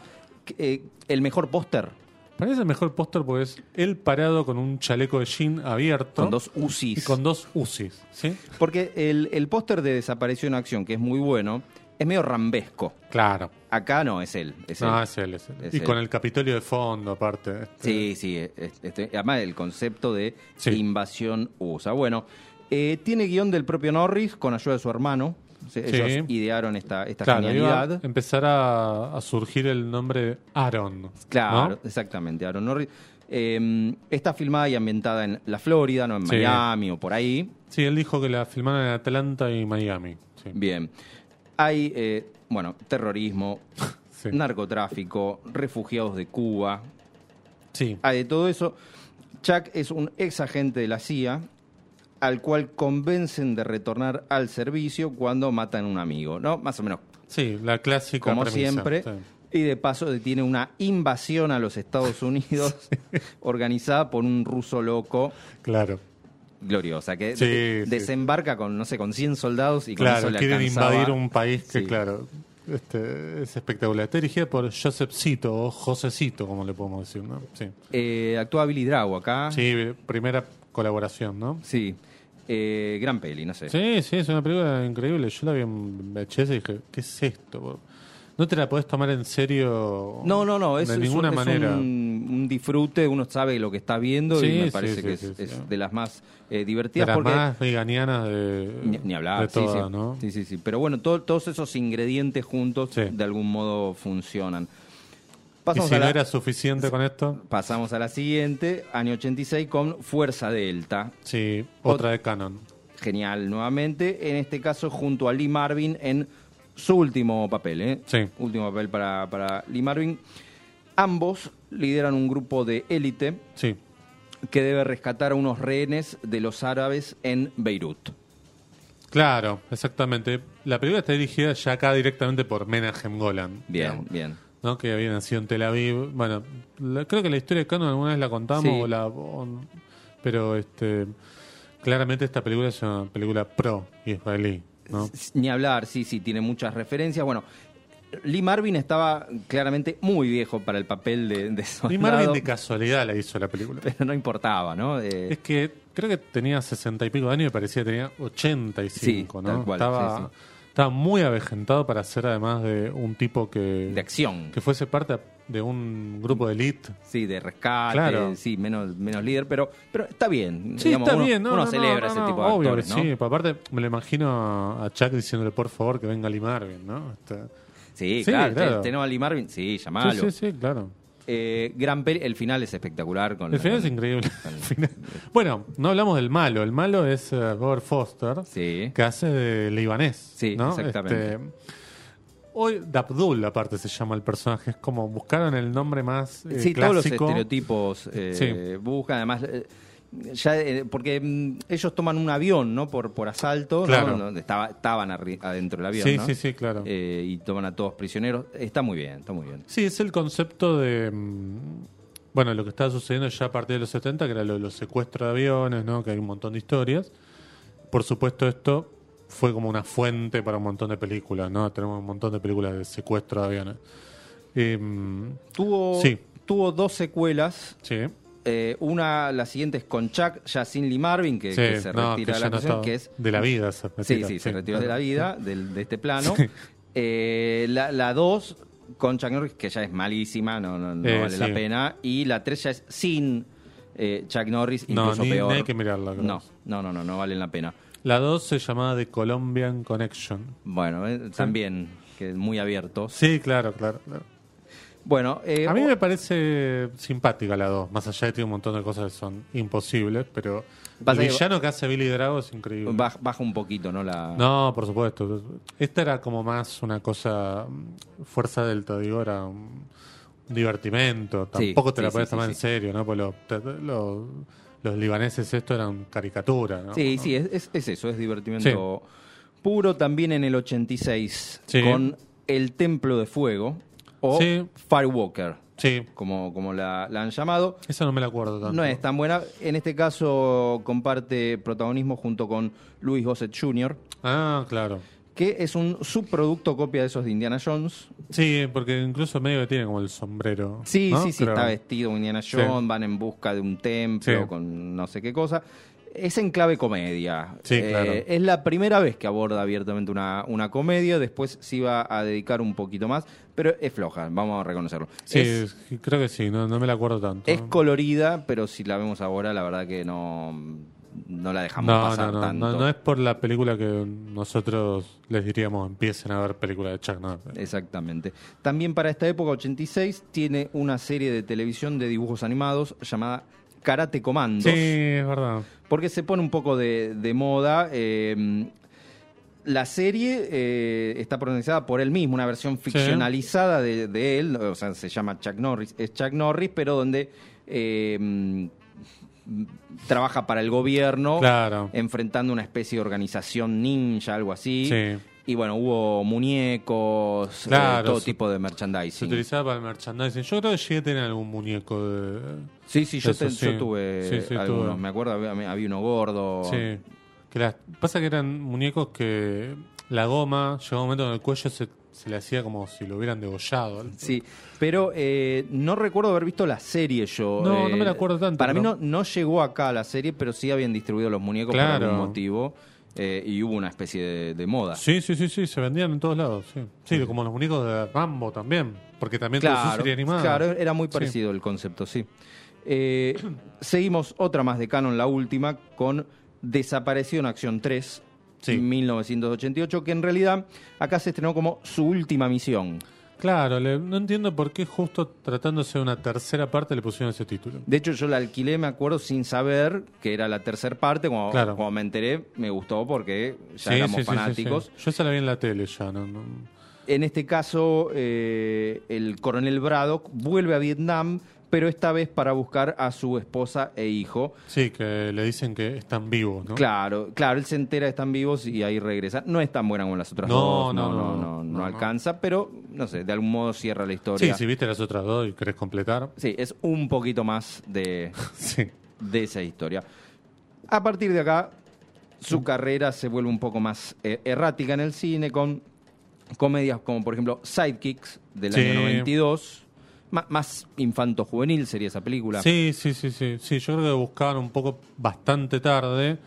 Eh, el mejor póster, Parece el mejor póster porque es él parado con un chaleco de jean abierto. con dos y UCIs. con dos UCIs. ¿sí? Porque el, el póster de Desaparición en Acción, que es muy bueno, es medio rambesco. Claro. Acá no, es él. Es No, él. es él, es él. Es y él. con el Capitolio de fondo, aparte. este. Sí, sí. es- este- además, el concepto de Sí. invasión USA. Bueno, eh, tiene guion del propio Norris con ayuda de su hermano. Ellos Sí. idearon esta, esta Claro, iba genialidad. a empezar a, a surgir el nombre de Aaron. Claro, ¿no? exactamente, Aaron Norris. Eh, está filmada y ambientada en la Florida, no en Sí. Miami o por ahí. Sí, él dijo que la filmaron en Atlanta y Miami. Sí. Bien. Hay, eh, bueno, terrorismo, Sí. narcotráfico, refugiados de Cuba. Sí. Hay de todo eso. Chuck es un ex agente de la CIA al cual convencen de retornar al servicio cuando matan a un amigo, ¿no? Más o menos Sí, la clásica como premisa, siempre. sí. Y de paso detiene una invasión a los Estados Unidos organizada por un ruso loco Claro, gloriosa, que Sí, de- sí. desembarca con, no sé, con 100 soldados y con claro, eso le quieren alcanzaba. invadir un país que, Sí. claro, este, es espectacular. Está dirigida por Josephcito o Josecito, como le podemos decir, ¿no? Sí. Eh, actúa Billy Drago acá. Sí, primera colaboración, ¿no? Sí. Eh, gran peli, no sé. Sí, sí, es una película increíble. Yo la vi en VHS y dije, ¿qué es esto? No te la podés tomar en serio No, no, no, es, de es ninguna un, es manera. un, un disfrute, uno sabe lo que está viendo Sí, y me parece sí, que es, es de las más eh, De divertidas las porque más veganianas de, ni, ni hablar, de sí. ¿no? sí, sí, sí. Pero bueno, todo- todos esos ingredientes juntos de algún modo funcionan. Y si no la, era suficiente con esto, pasamos a la siguiente, año 86 con Fuerza Delta. sí, otra de Canon. Genial nuevamente, en este caso junto a Lee Marvin en su último papel, ¿eh? Sí. Último papel para, para Lee Marvin. Ambos lideran un grupo de élite Sí, que debe rescatar a unos rehenes de los árabes en Beirut. claro, exactamente. La película está dirigida ya acá directamente por Menahem Golan. Bien, bien. ¿no? Que había nacido en Tel Aviv. Bueno, la- creo que la historia de Canon alguna vez la contamos, Sí. o la, o- pero este claramente esta película es una película pro-israelí. ¿No? Ni hablar, sí, sí, tiene muchas referencias. Bueno, Lee Marvin estaba claramente muy viejo para el papel de, de Y soldado, Marvin de casualidad la hizo la película. pero no importaba, ¿no? Eh, Es que creo que tenía sesenta y pico de años y parecía que tenía 85, Sí, ¿no? tal cual, estaba, sí, sí. Estaba muy avejentado para ser además de un tipo que, de acción. que fuese parte de un grupo de elite. Sí, de rescate, Claro. sí, menos, menos líder, pero, pero está bien. Sí, digamos, está uno, bien, ¿no? Uno no, celebra no, ese tipo de obvio actores, sí, pero aparte me lo imagino a Chuck diciéndole por favor que venga Lee Marvin, ¿no? Este- Sí, Sí, claro, claro. te- tenemos a Lee Marvin, sí, llamalo. sí, sí, sí, claro. Eh, gran peli, el final es espectacular. Con El final es increíble. El final- Bueno, no hablamos del malo. El malo es eh, Robert Foster, Sí. que hace de libanés. Sí, ¿no? exactamente. Este, hoy Dabdul, aparte, se llama el personaje. Es como buscaron el nombre más eh, Sí, todos los estereotipos eh, Sí. buscan, además, eh, ya eh, porque mm, ellos toman un avión, ¿no? Por, por asalto. Claro. Estaba, estaban adentro del avión, Sí, ¿no? sí, sí, claro. Eh, y toman a todos prisioneros. Está muy bien, está muy bien. Sí, es el concepto de. mm, Bueno, lo que estaba sucediendo ya a partir de los 70, que era lo de los secuestros de aviones, ¿no? Que hay un montón de historias. Por supuesto, esto fue como una fuente para un montón de películas, ¿no? Tenemos un montón de películas de secuestro de aviones. Em, Tuvo, Sí. tuvo dos secuelas. sí, Eh, una, la siguiente es con Chuck, ya sin Lee Marvin, que, Sí, que se no, retira de la no está que es de la vida. Se Sí, sí, se retiró de la vida, del- de este plano. Eh, la, la dos, con Chuck Norris, que ya es malísima, no, no, no Eh, vale la pena. Y la tres ya es sin Chuck Norris, No, incluso ni- peor. ni hay que mirarla. No, no, no, no, no valen la pena. La 2 se llamaba The Colombian Connection. Bueno, también, que muy abiertos. Sí, claro, claro. claro. Bueno, eh, A mí me parece simpática la 2, más allá de que tiene un montón de cosas que son imposibles, pero el villano que hace Billy Drago es increíble. baja, baja un poquito, ¿no? La... No, por supuesto. Esta era como más una cosa, mm, fuerza delta, digo, era un divertimento. Sí, Tampoco te la sí, puedes sí, tomar en serio, ¿no? Porque lo- te- lo- los libaneses esto eran caricatura, ¿no? Sí, ¿no? sí, es, es- es eso, es divertimento puro. También en el 86, Sí. con El Templo de Fuego, o Sí. Firewalker, Sí, como, como la, la han llamado. esa no me la acuerdo tanto. No es tan buena. En este caso comparte protagonismo junto con Louis Gossett Jr., Ah, claro. que es un subproducto copia de esos de Indiana Jones. Sí, porque incluso medio que tiene como el sombrero. Sí, ¿no? sí, sí, Creo. está vestido Indiana Sí. Jones, van en busca de un templo Sí. con no sé qué cosa. Es en clave comedia. Sí, Eh, claro. Es la primera vez que aborda abiertamente una, una comedia, después se iba a dedicar un poquito más, pero es floja, vamos a reconocerlo. Sí, es, creo que sí, no, no me la acuerdo tanto. es colorida, pero si la vemos ahora, la verdad que no, no la dejamos no, pasar no, no, tanto. no, no es por la película que nosotros les diríamos empiecen a ver películas de Chuck Norris. Exactamente. También para esta época, 86, tiene una serie de televisión de dibujos animados llamada Karate Commandos. Sí, es verdad. porque se pone un poco de, de moda. eh, la serie eh, está pronunciada por él mismo, una versión ficcionalizada de, de él, o sea, se llama Chuck Norris, es Chuck Norris, pero donde eh, trabaja para el gobierno, Claro. enfrentando una especie de organización ninja, algo así. Sí. Y bueno, hubo muñecos, eh, todo se- tipo de Se merchandising. utilizaba para el merchandising. Yo creo que llegué a tener algún muñeco de. Sí, sí, yo, Eso sí. yo tuve Sí, sí, algunos. tuve. Me acuerdo, había, había uno gordo. Sí. Que las- pasa que eran muñecos que la goma llegaba un momento en el cuello se, se le hacía como si lo hubieran degollado. Sí, pero eh, no recuerdo haber visto la serie yo. No, eh, no me la acuerdo tanto, Para mí no, no llegó acá la serie, pero sí habían distribuido los muñecos por algún motivo. Eh, y hubo una especie de, de moda. Sí, sí, sí, sí, se vendían en todos lados. Sí, sí como los muñecos de Rambo también. Porque también Claro, serie animada. claro, era muy Sí. parecido el concepto, sí. Eh, seguimos otra más de Canon, la última, con Desapareció en Acción 3, Sí. 1988, que en realidad acá se estrenó como su última misión. Claro, le- no entiendo por qué justo tratándose de una tercera parte le pusieron ese título. De hecho, yo la alquilé, me acuerdo, sin saber que era la tercera parte. Cuando, Claro. cuando me enteré, me gustó porque ya éramos fanáticos. Yo esa la vi en la tele ya, ¿no? no- En este caso, eh, el coronel Braddock vuelve a Vietnam, pero esta vez para buscar a su esposa e hijo. Sí, que le dicen que están vivos, ¿no? Claro, claro, él se entera que están vivos y ahí regresa. No es tan buena como las otras No, dos, no, no, no, no, alcanza, pero no sé, de algún modo cierra la Sí, historia. si viste las otras dos y querés completar. Sí, es un poquito más de, Sí. de esa historia. A partir de acá, su carrera se vuelve un poco más eh, errática en el cine con comedias como, por ejemplo, Sidekicks del Sí. año 92. Más infanto-juvenil sería esa película. Sí, sí, sí, sí. Sí, yo creo que buscaban un poco bastante tarde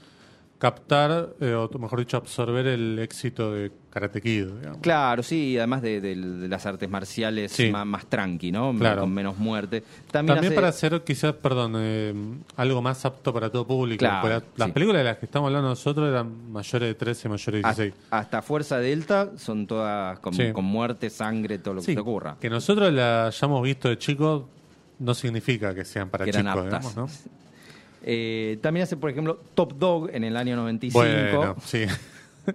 captar, eh, o mejor dicho, absorber el éxito de Karate Kid, digamos. Claro, sí, además de, de- de las artes marciales Sí. más, más tranqui, ¿no? Claro. Con menos muerte. También, También hace- para hacer quizás, perdón, eh, algo más apto para todo público. Claro, Porque la- las sí. películas de las que estamos hablando nosotros eran mayores de 13, mayores de hasta, 16. hasta Fuerza Delta son todas con, Sí. con muerte, sangre, todo lo que te ocurra. que nosotros la hayamos visto de chicos no significa que sean para que chicos, digamos, ¿no? Eh, también hace, por ejemplo, Top Dog en el año 95. Bueno, sí.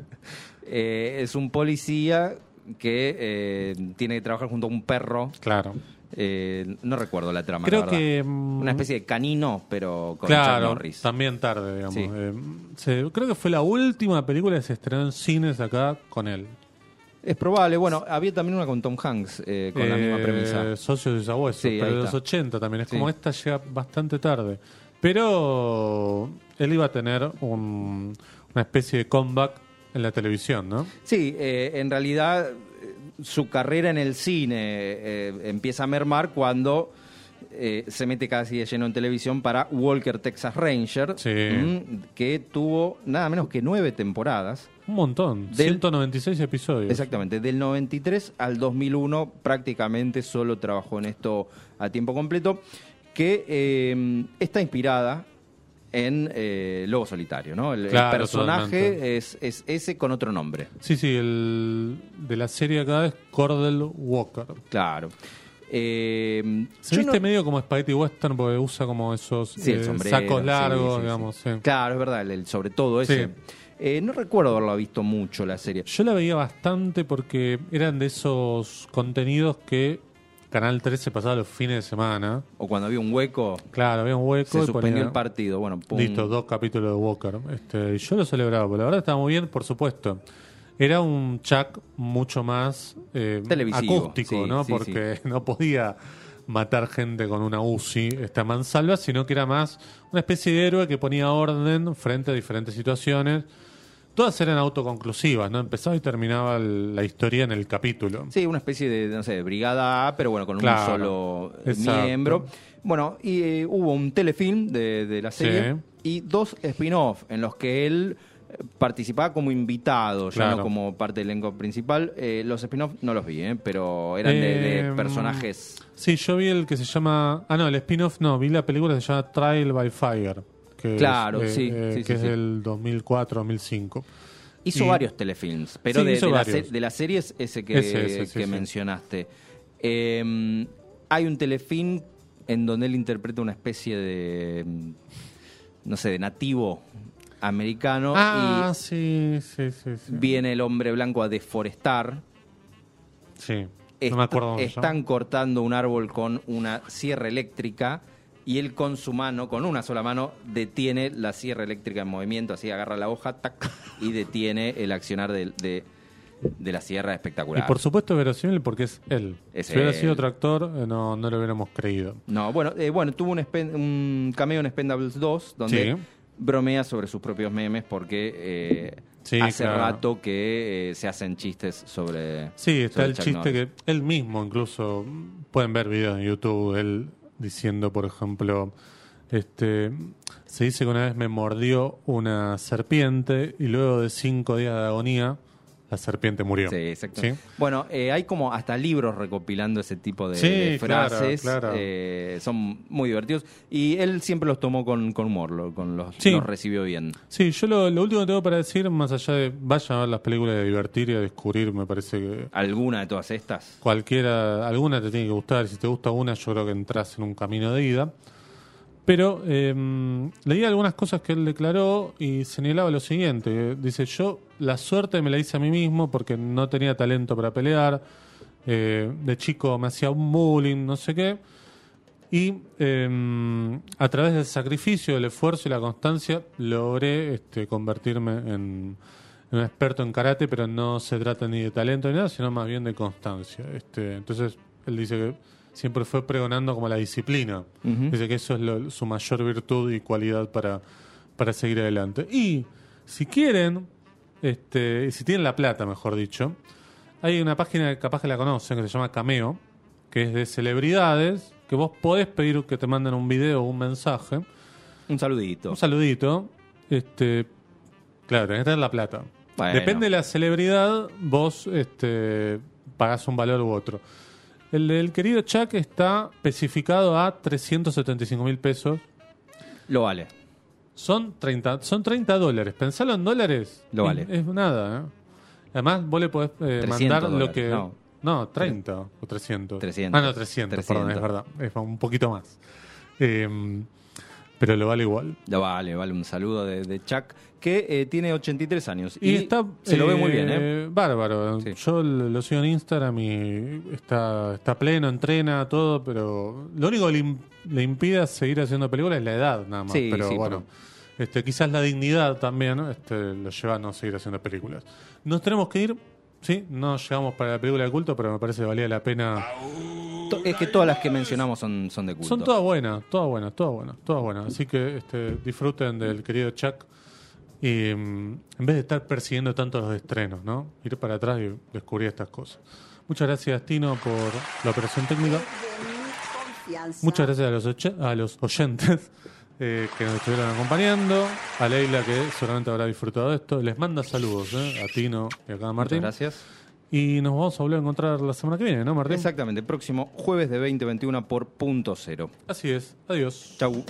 Eh, es un policía que eh, tiene que trabajar junto a un perro. Claro. Eh, no recuerdo la trama. Creo la que. mm, Una especie de canino, pero con Chuck Claro, Norris. también tarde, digamos. Sí. Eh, se- creo que fue la última película que se estrenó en cines acá con él. Es probable. Bueno, había también una con Tom Hanks eh, con la misma premisa. Socios de Sabueso, Sí, pero de los está. 80 también. Es Sí. como esta llega bastante tarde. Pero él iba a tener un- una especie de comeback en la televisión, ¿no? Sí, eh, en realidad eh, su carrera en el cine eh, empieza a mermar cuando eh, se mete casi de lleno en televisión para Walker Texas Ranger, Sí. mm, que tuvo nada menos que nueve temporadas. Un montón. Del- 196 episodios. Exactamente, del 93 al 2001 prácticamente solo trabajó en esto a tiempo completo, que eh, está inspirada en eh, Lobo Solitario, ¿no? El, personaje es, es ese con otro nombre, Sí, sí, el de la serie acá es Cordell Walker. claro. Eh, Se viste no- medio como Spaghetti Western porque usa como esos Sí, eh, sombrero, sacos largos, sí, sí. digamos. Claro, es verdad, el, el sobre todo ese. Eh, no recuerdo haberlo visto mucho la serie. Yo la veía bastante porque eran de esos contenidos que Canal 13 pasaba los fines de semana. O cuando había un hueco, Claro, había un hueco. se y suspendió ponía- el partido. Bueno, pum. Listo, dos capítulos de Walker. Este, yo lo celebraba, porque la verdad estaba muy bien, por supuesto. Era un Chuck mucho más eh, Televisivo, acústico, sí, ¿no? sí, Porque no podía matar gente con una UCI, esta mansalva, sino que era más una especie de héroe que ponía orden frente a diferentes situaciones. Todas eran autoconclusivas, ¿no? Empezaba y terminaba el- la historia en el capítulo. Sí, una especie de, no sé, brigada A, pero bueno, con Claro, un solo eh, exacto. miembro. Bueno, y eh, hubo un telefilm de, de la serie Sí. y dos spin-off en los que él eh, participaba como invitado, ya Claro. no como parte del elenco principal. Eh, los spin-off no los vi, ¿eh? pero eran de, de Em, personajes. Sí, yo vi el que se llama. Ah, no, el spin-off no, vi la película que se llama Trial by Fire. Que Claro, es, sí, eh, sí, que sí, es del 2004-2005. Hizo y- varios telefilms, pero de, de la de las series ese que, Ese, que mencionaste. Eh, hay un telefilm en donde él interpreta una especie de, mm, no sé, de nativo americano Ah, sí, sí, sí. sí. y viene el hombre blanco a deforestar. Sí, no me acuerdo están cortando un árbol con una sierra eléctrica y él con su mano, con una sola mano, detiene la sierra eléctrica en movimiento, así agarra la hoja tac, y detiene el accionar de, de- de la sierra Y espectacular. por supuesto es verosímil porque es él. Es si hubiera él. sido otro actor, eh, no, no lo hubiéramos creído. No, bueno, eh, bueno tuvo un, un cameo en Spendables 2 donde Sí. bromea sobre sus propios memes porque eh, Sí, hace claro. rato que eh, se hacen chistes sobre. Sí, está sobre el Chuck chiste Norris. que él mismo, incluso, pueden ver videos en YouTube, él diciendo, por ejemplo, este, se dice que una vez me mordió una serpiente y luego de cinco días de agonía, la serpiente murió. Sí, exacto. ¿Sí? Bueno, eh, hay como hasta libros recopilando ese tipo de, Sí, de claro, frases. claro. eh, son muy divertidos. Y él siempre los tomó con, con humor, lo- con los, Sí. los recibió bien. Sí, yo lo, lo último que tengo para decir, más allá de vayan a ver las películas de divertir y a descubrir, me parece que ¿Alguna de todas estas? cualquiera, alguna te tiene que gustar, si te gusta una, yo creo que entras en un camino de ida. Pero eh, leí algunas cosas que él declaró y señalaba lo siguiente. Dice, yo la suerte me la hice a mí mismo porque no tenía talento para pelear. eh, de chico me hacía un bullying, no sé qué. Y eh, a través del sacrificio, del esfuerzo y la constancia logré este, convertirme en, en un experto en karate, pero no se trata ni de talento ni nada, sino más bien de constancia. Este, entonces, él dice que siempre fue pregonando como la disciplina. Ujú. Dice que eso es lo- su mayor virtud y cualidad para, para seguir adelante. Y si quieren, este, si tienen la plata, mejor dicho, hay una página que capaz que la conocen que se llama Cameo, que es de celebridades, que vos podés pedir que te manden un video o un mensaje, Un saludito. un saludito. Este, claro, tenés que tener la plata. Bueno. Depende de la celebridad, vos este, pagás un valor u otro. El del querido Chuck está especificado a 375 mil pesos. Lo vale. Son 30, son 30 dólares. Pensalo en dólares. Lo vale. Es nada. ¿eh? Además, vos le podés eh, 300 mandar lo dólares, que. no. No, 30 o 300. 300. Ah, no, 300, 300. perdón, es verdad. Es un poquito más. Eh, pero lo vale igual. Lo vale, vale. Un saludo de, de Chuck, que eh, tiene 83 años. Y, está. se lo ve eh, muy bien, ¿eh? Bárbaro. Sí. Yo lo sigo en Instagram y está, está pleno, entrena, todo, pero lo único que le, im- le impide seguir haciendo películas es la edad, nada más. Sí, pero sí, bueno, este, quizás la dignidad también este, lo lleva a no seguir haciendo películas. Nos tenemos que ir. Sí, no llegamos para la película de culto, pero me parece que valía la pena. Es que todas las que mencionamos son, son de culto. Son todas buenas, todas buenas, todas buenas, todas buenas. Así que este, disfruten del querido Chuck. Y mm, en vez de estar persiguiendo tanto los estrenos, ¿no? Ir para atrás y descubrir estas cosas. Muchas gracias, Tino, por la operación técnica. Muchas gracias a los, a oyentes eh, que nos estuvieron acompañando. A Leila, que seguramente habrá disfrutado de esto. Les manda saludos eh, a Tino y a cada Martín. Muchas gracias. Y nos vamos a volver a encontrar la semana que viene, ¿no, Martín? Exactamente, próximo jueves de 2021 por punto cero. Así es. Adiós. Chau.